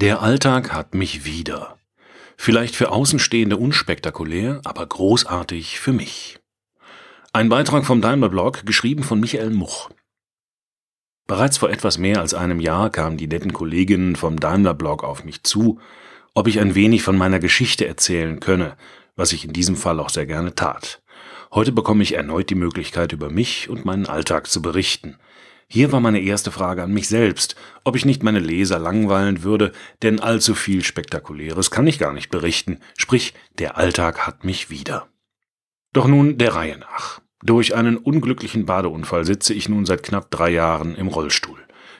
Der Alltag hat mich wieder. Vielleicht für Außenstehende unspektakulär, aber großartig für mich. Ein Beitrag vom Daimler Blog, geschrieben von Michael Much. Bereits vor etwas mehr als einem Jahr kamen die netten Kolleginnen vom Daimler Blog auf mich zu, ob ich ein wenig von meiner Geschichte erzählen könne, was ich in diesem Fall auch sehr gerne tat. Heute bekomme ich erneut die Möglichkeit, über mich und meinen Alltag zu berichten – hier war meine erste Frage an mich selbst, ob ich nicht meine Leser langweilen würde, denn allzu viel Spektakuläres kann ich gar nicht berichten, sprich, der Alltag hat mich wieder. Doch nun der Reihe nach. Durch einen unglücklichen Badeunfall sitze ich nun seit knapp drei Jahren im Rollstuhl.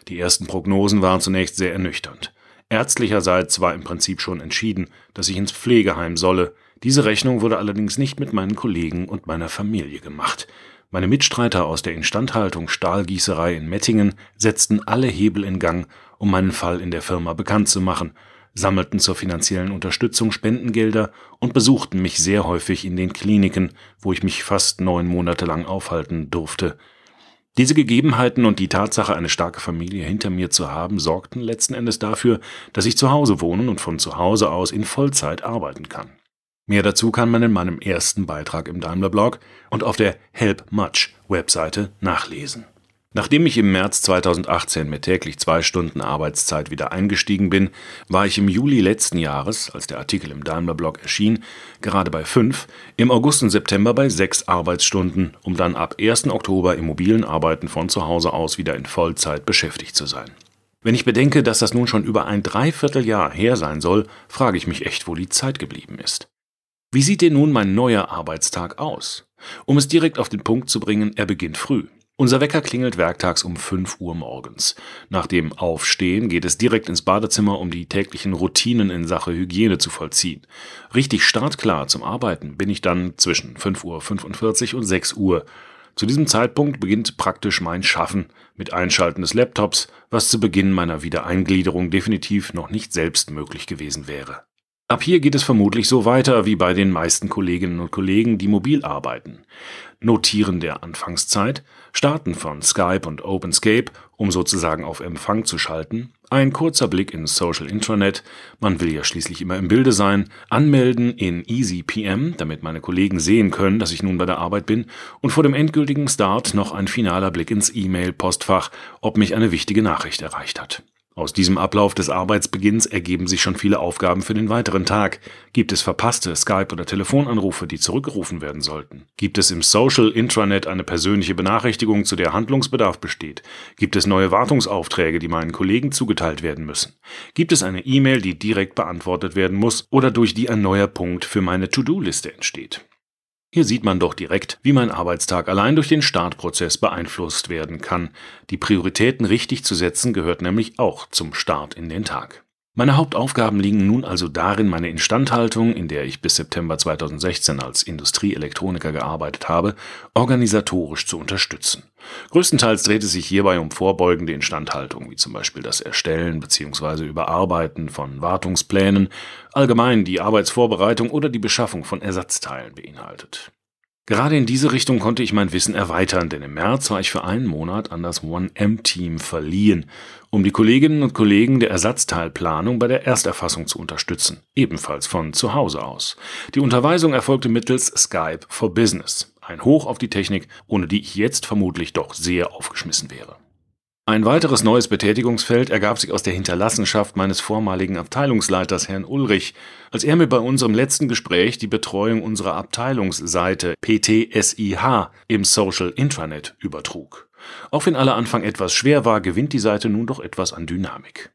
Die ersten Prognosen waren zunächst sehr ernüchternd. Ärztlicherseits war im Prinzip schon entschieden, dass ich ins Pflegeheim solle. Diese Rechnung wurde allerdings nicht mit meinen Kollegen und meiner Familie gemacht. Meine Mitstreiter aus der Instandhaltung Stahlgießerei in Mettingen setzten alle Hebel in Gang, um meinen Fall in der Firma bekannt zu machen, sammelten zur finanziellen Unterstützung Spendengelder und besuchten mich sehr häufig in den Kliniken, wo ich mich fast neun Monate lang aufhalten durfte. Diese Gegebenheiten und die Tatsache, eine starke Familie hinter mir zu haben, sorgten letzten Endes dafür, dass ich zu Hause wohnen und von zu Hause aus in Vollzeit arbeiten kann. Mehr dazu kann man in meinem ersten Beitrag im Daimler-Blog und auf der Help Much Webseite nachlesen. Nachdem ich im März 2018 mit täglich zwei Stunden Arbeitszeit wieder eingestiegen bin, war ich im Juli letzten Jahres, als der Artikel im Daimler-Blog erschien, gerade bei fünf, im August und September bei sechs Arbeitsstunden, um dann ab 1. Oktober im mobilen Arbeiten von zu Hause aus wieder in Vollzeit beschäftigt zu sein. Wenn ich bedenke, dass das nun schon über ein Dreivierteljahr her sein soll, frage ich mich echt, wo die Zeit geblieben ist. Wie sieht denn nun mein neuer Arbeitstag aus? Um es direkt auf den Punkt zu bringen, er beginnt früh. Unser Wecker klingelt werktags um 5 Uhr morgens. Nach dem Aufstehen geht es direkt ins Badezimmer, um die täglichen Routinen in Sache Hygiene zu vollziehen. Richtig startklar zum Arbeiten bin ich dann zwischen 5.45 Uhr und 6 Uhr. Zu diesem Zeitpunkt beginnt praktisch mein Schaffen mit Einschalten des Laptops, was zu Beginn meiner Wiedereingliederung definitiv noch nicht selbst möglich gewesen wäre. Ab hier geht es vermutlich so weiter wie bei den meisten Kolleginnen und Kollegen, die mobil arbeiten. Notieren der Anfangszeit, Starten von Skype und OpenScape, um sozusagen auf Empfang zu schalten, ein kurzer Blick ins Social Intranet, man will ja schließlich immer im Bilde sein, anmelden in EasyPM, damit meine Kollegen sehen können, dass ich nun bei der Arbeit bin, und vor dem endgültigen Start noch ein finaler Blick ins E-Mail-Postfach, ob mich eine wichtige Nachricht erreicht hat. Aus diesem Ablauf des Arbeitsbeginns ergeben sich schon viele Aufgaben für den weiteren Tag. Gibt es verpasste Skype- oder Telefonanrufe, die zurückgerufen werden sollten? Gibt es im Social Intranet eine persönliche Benachrichtigung, zu der Handlungsbedarf besteht? Gibt es neue Wartungsaufträge, die meinen Kollegen zugeteilt werden müssen? Gibt es eine E-Mail, die direkt beantwortet werden muss oder durch die ein neuer Punkt für meine To-Do-Liste entsteht? Hier sieht man doch direkt, wie mein Arbeitstag allein durch den Startprozess beeinflusst werden kann. Die Prioritäten richtig zu setzen gehört nämlich auch zum Start in den Tag. Meine Hauptaufgaben liegen nun also darin, meine Instandhaltung, in der ich bis September 2016 als Industrieelektroniker gearbeitet habe, organisatorisch zu unterstützen. Größtenteils dreht es sich hierbei um vorbeugende Instandhaltung, wie zum Beispiel das Erstellen bzw. Überarbeiten von Wartungsplänen, allgemein die Arbeitsvorbereitung oder die Beschaffung von Ersatzteilen beinhaltet. Gerade in diese Richtung konnte ich mein Wissen erweitern, denn im März war ich für einen Monat an das 1M-Team verliehen, um die Kolleginnen und Kollegen der Ersatzteilplanung bei der Ersterfassung zu unterstützen, ebenfalls von zu Hause aus. Die Unterweisung erfolgte mittels Skype for Business, ein Hoch auf die Technik, ohne die ich jetzt vermutlich doch sehr aufgeschmissen wäre. Ein weiteres neues Betätigungsfeld ergab sich aus der Hinterlassenschaft meines vormaligen Abteilungsleiters Herrn Ulrich, als er mir bei unserem letzten Gespräch die Betreuung unserer Abteilungsseite PTSIH im Social Intranet übertrug. Auch wenn aller Anfang etwas schwer war, gewinnt die Seite nun doch etwas an Dynamik.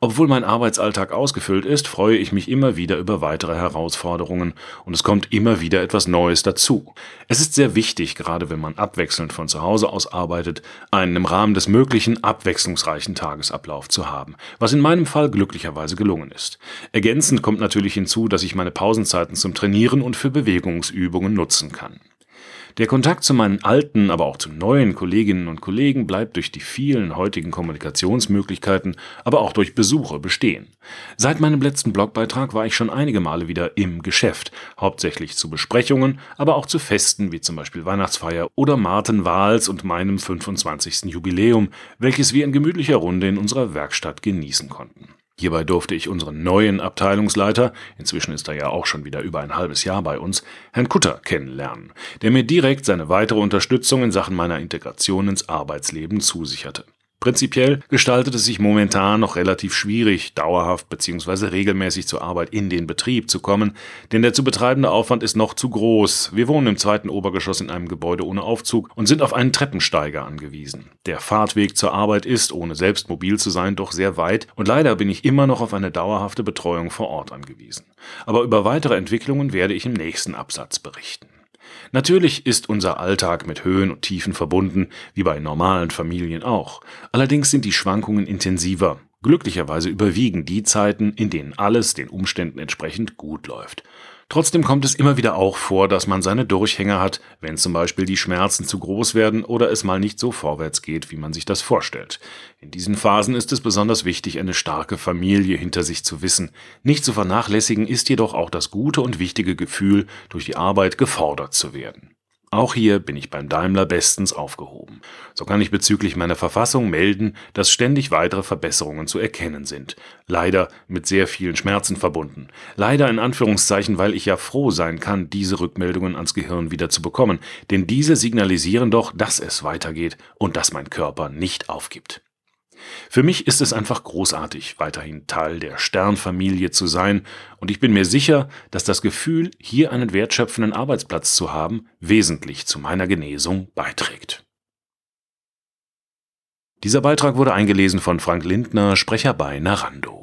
Obwohl mein Arbeitsalltag ausgefüllt ist, freue ich mich immer wieder über weitere Herausforderungen und es kommt immer wieder etwas Neues dazu. Es ist sehr wichtig, gerade wenn man abwechselnd von zu Hause aus arbeitet, einen im Rahmen des möglichen abwechslungsreichen Tagesablauf zu haben, was in meinem Fall glücklicherweise gelungen ist. Ergänzend kommt natürlich hinzu, dass ich meine Pausenzeiten zum Trainieren und für Bewegungsübungen nutzen kann. Der Kontakt zu meinen alten, aber auch zu neuen Kolleginnen und Kollegen bleibt durch die vielen heutigen Kommunikationsmöglichkeiten, aber auch durch Besuche bestehen. Seit meinem letzten Blogbeitrag war ich schon einige Male wieder im Geschäft, hauptsächlich zu Besprechungen, aber auch zu Festen wie zum Beispiel Weihnachtsfeier oder Martin Wahls und meinem 25. Jubiläum, welches wir in gemütlicher Runde in unserer Werkstatt genießen konnten. Hierbei durfte ich unseren neuen Abteilungsleiter, inzwischen ist er ja auch schon wieder über ein halbes Jahr bei uns, Herrn Kutter kennenlernen, der mir direkt seine weitere Unterstützung in Sachen meiner Integration ins Arbeitsleben zusicherte. Prinzipiell gestaltet es sich momentan noch relativ schwierig, dauerhaft bzw. regelmäßig zur Arbeit in den Betrieb zu kommen, denn der zu betreibende Aufwand ist noch zu groß. Wir wohnen im zweiten Obergeschoss in einem Gebäude ohne Aufzug und sind auf einen Treppensteiger angewiesen. Der Fahrtweg zur Arbeit ist, ohne selbst mobil zu sein, doch sehr weit und leider bin ich immer noch auf eine dauerhafte Betreuung vor Ort angewiesen. Aber über weitere Entwicklungen werde ich im nächsten Absatz berichten. Natürlich ist unser Alltag mit Höhen und Tiefen verbunden, wie bei normalen Familien auch. Allerdings sind die Schwankungen intensiver. Glücklicherweise überwiegen die Zeiten, in denen alles den Umständen entsprechend gut läuft. Trotzdem kommt es immer wieder auch vor, dass man seine Durchhänger hat, wenn zum Beispiel die Schmerzen zu groß werden oder es mal nicht so vorwärts geht, wie man sich das vorstellt. In diesen Phasen ist es besonders wichtig, eine starke Familie hinter sich zu wissen. Nicht zu vernachlässigen ist jedoch auch das gute und wichtige Gefühl, durch die Arbeit gefordert zu werden. Auch hier bin ich beim Daimler bestens aufgehoben. So kann ich bezüglich meiner Verfassung melden, dass ständig weitere Verbesserungen zu erkennen sind. Leider mit sehr vielen Schmerzen verbunden. Leider in Anführungszeichen, weil ich ja froh sein kann, diese Rückmeldungen ans Gehirn wieder zu bekommen, denn diese signalisieren doch, dass es weitergeht und dass mein Körper nicht aufgibt. Für mich ist es einfach großartig, weiterhin Teil der Sternfamilie zu sein, und ich bin mir sicher, dass das Gefühl, hier einen wertschöpfenden Arbeitsplatz zu haben, wesentlich zu meiner Genesung beiträgt. Dieser Beitrag wurde eingelesen von Frank Lindner, Sprecher bei Narando.